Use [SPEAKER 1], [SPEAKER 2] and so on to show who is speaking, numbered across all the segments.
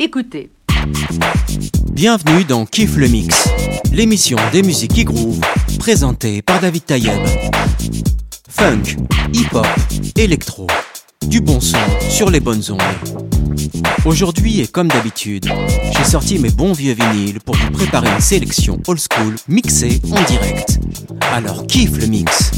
[SPEAKER 1] Écoutez.
[SPEAKER 2] Bienvenue dans Kiff le Mix, l'émission des musiques qui groove, présentée par David Tayeb. Funk, hip-hop, électro, du bon son sur les bonnes ondes. Aujourd'hui et comme d'habitude, j'ai sorti mes bons vieux vinyles pour vous préparer une sélection old school mixée en direct. Alors kiffe le mix.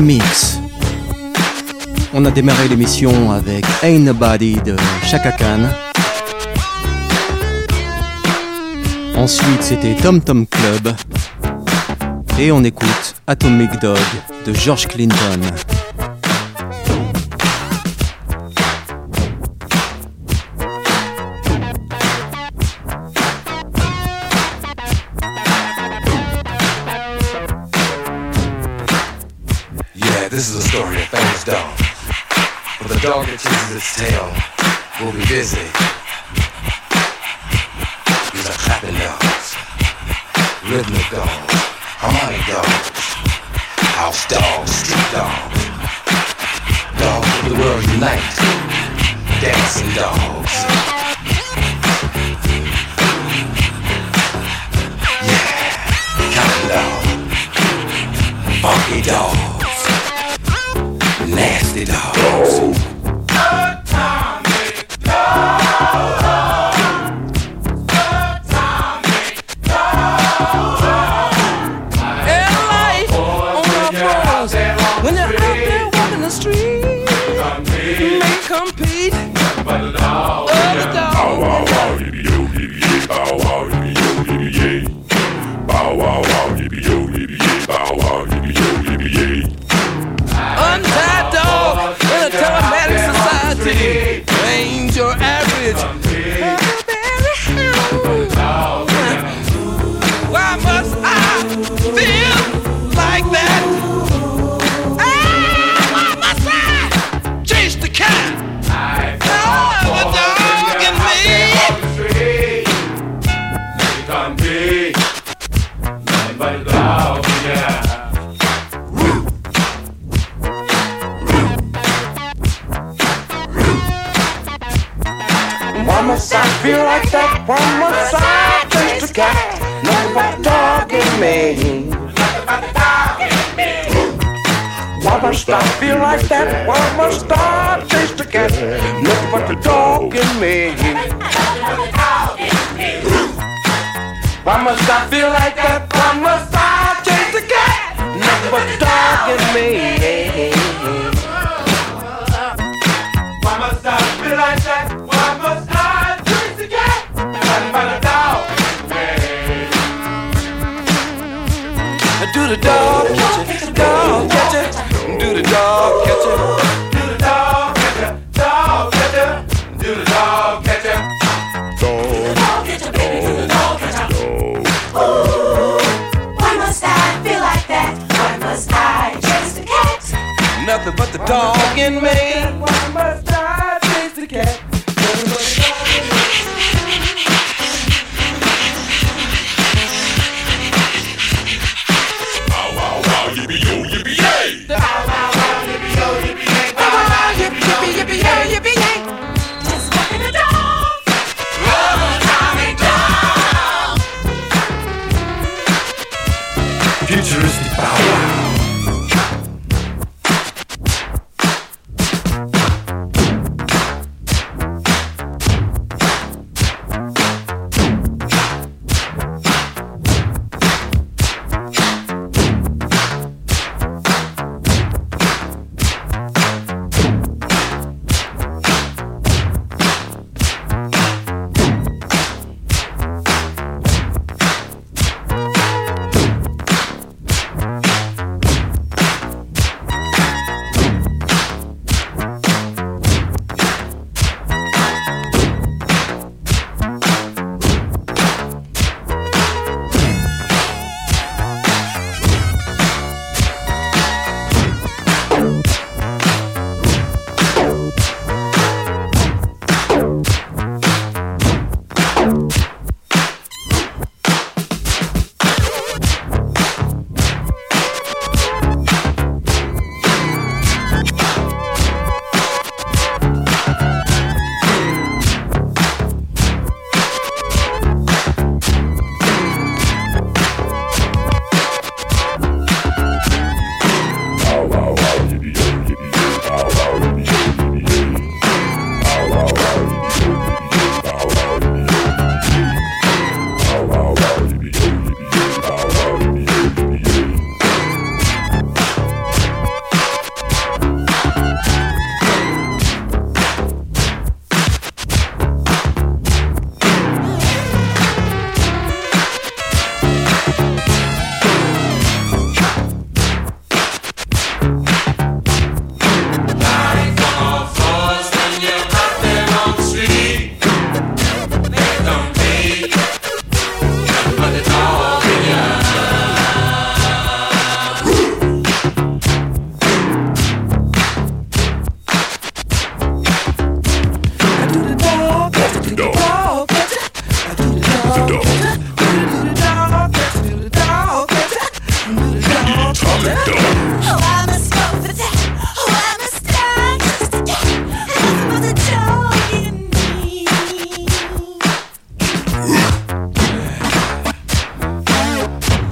[SPEAKER 3] mix. On a démarré l'émission avec Ain't Nobody de Chaka Khan. Ensuite, c'était Tom Tom Club. Et on écoute Atomic Dog de George Clinton.
[SPEAKER 1] Dog. But the dog that chases its tail will be busy. These are clapping dogs, rhythmic dogs, harmonic dogs, house dogs, street dogs, dogs of the world unite, dancing dogs. Yeah, counting dog, funky dog nasty dogs.
[SPEAKER 4] that dog in me.
[SPEAKER 5] Why must I feel
[SPEAKER 6] like that? Why must I taste the cat? Nothing
[SPEAKER 7] but the dog in me. Why must I feel like that? Why must I taste the cat? Nothing but the dog in me. Do the dog catcher, dog
[SPEAKER 1] catcher.
[SPEAKER 8] Do the dog catcher. Do the dog catcher, dog catcher. Do the dog catcher.
[SPEAKER 4] Dog catcher, baby, do the dog catcher. Ooh, why must I feel like that? Why must I chase the cat?
[SPEAKER 1] Nothing but the dog in me. Why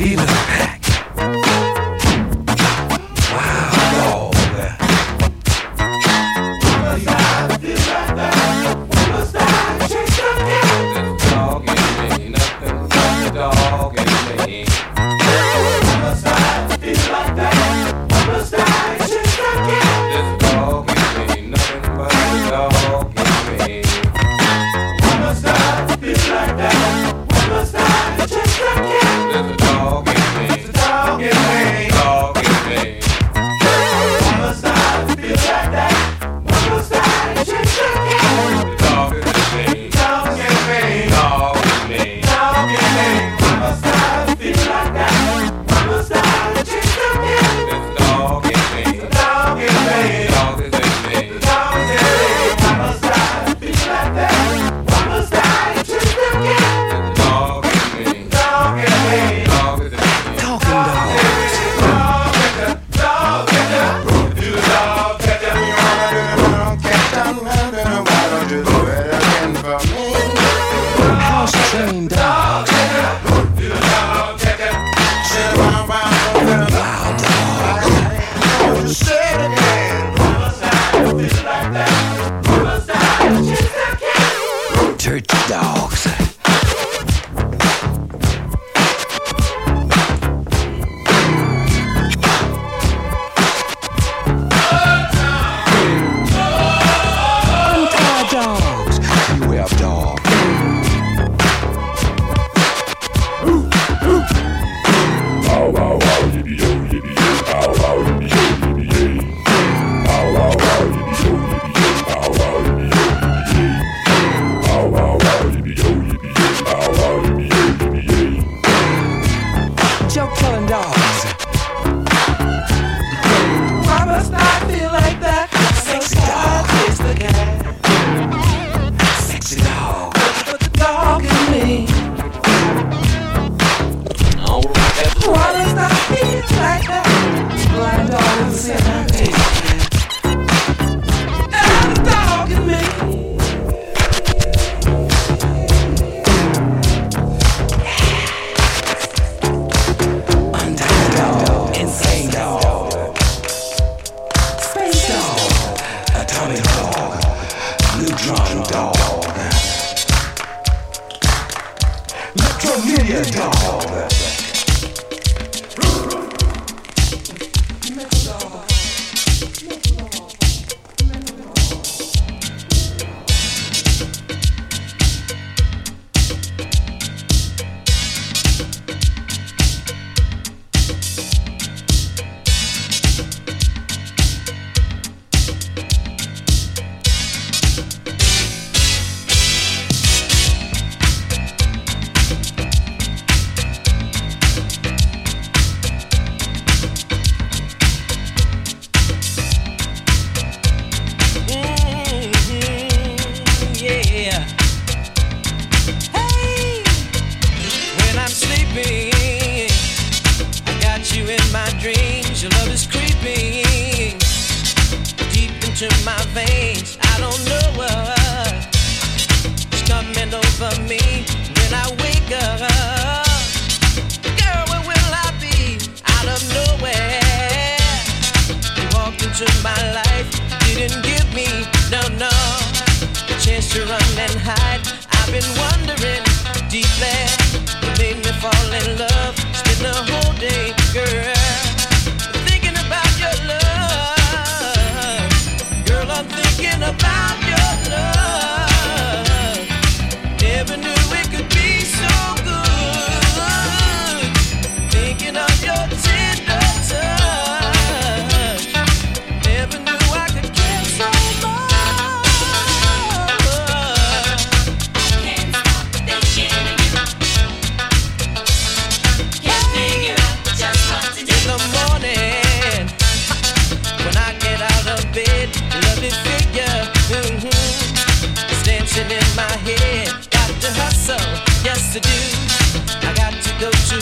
[SPEAKER 9] Even.
[SPEAKER 6] Never knew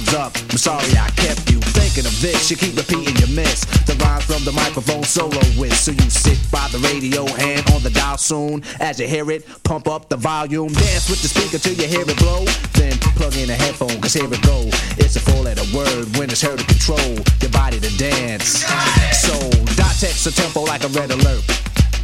[SPEAKER 7] Time's up, I'm sorry I kept you thinking of this. You keep repeating your miss the rhyme from the microphone solo with. So you sit by the radio, and on the dial soon. As you hear it, pump up the volume, dance with the speaker till you hear it blow. Then plug in a headphone, cause here it go. It's a four letter word when it's heard to control your body to dance. So, dot text a tempo like a red alert.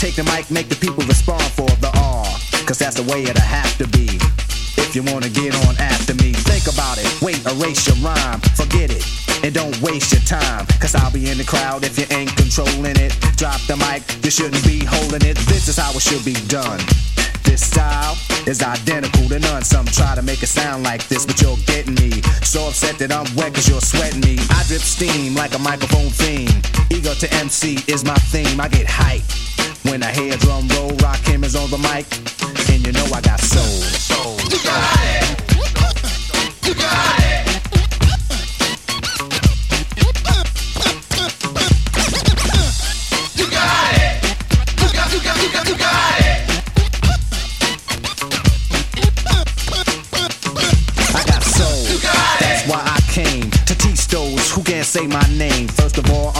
[SPEAKER 7] Take the mic, make the people respond for the R. Cause that's the way it'll have to be. If you wanna get on after me, think about it. Wait, erase your rhyme, forget it. And don't waste your time, cause I'll be in the crowd if you ain't controlling it. Drop the mic, you shouldn't be holding it. This is how it should be done. This style is identical to none. Some try to make it sound like this, but you're getting me. So upset that I'm wet cause you're sweating me. I drip steam like a microphone theme. Ego to MC is my theme. I get hype when I hear drum roll, Rakim is on the mic, and you know I got soul. Soul.
[SPEAKER 9] You got it. You got it. You got it. You got, you got, you got, you got it.
[SPEAKER 7] I got soul. That's why I came to teach those who can't say my name.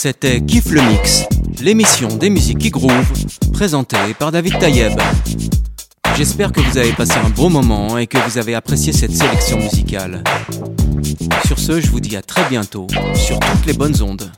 [SPEAKER 2] C'était Kiff le Mix, l'émission des musiques qui groove, présentée par David Tayeb. J'espère que vous avez passé un bon moment et que vous avez apprécié cette sélection musicale. Sur ce, je vous dis à très bientôt sur toutes les bonnes ondes.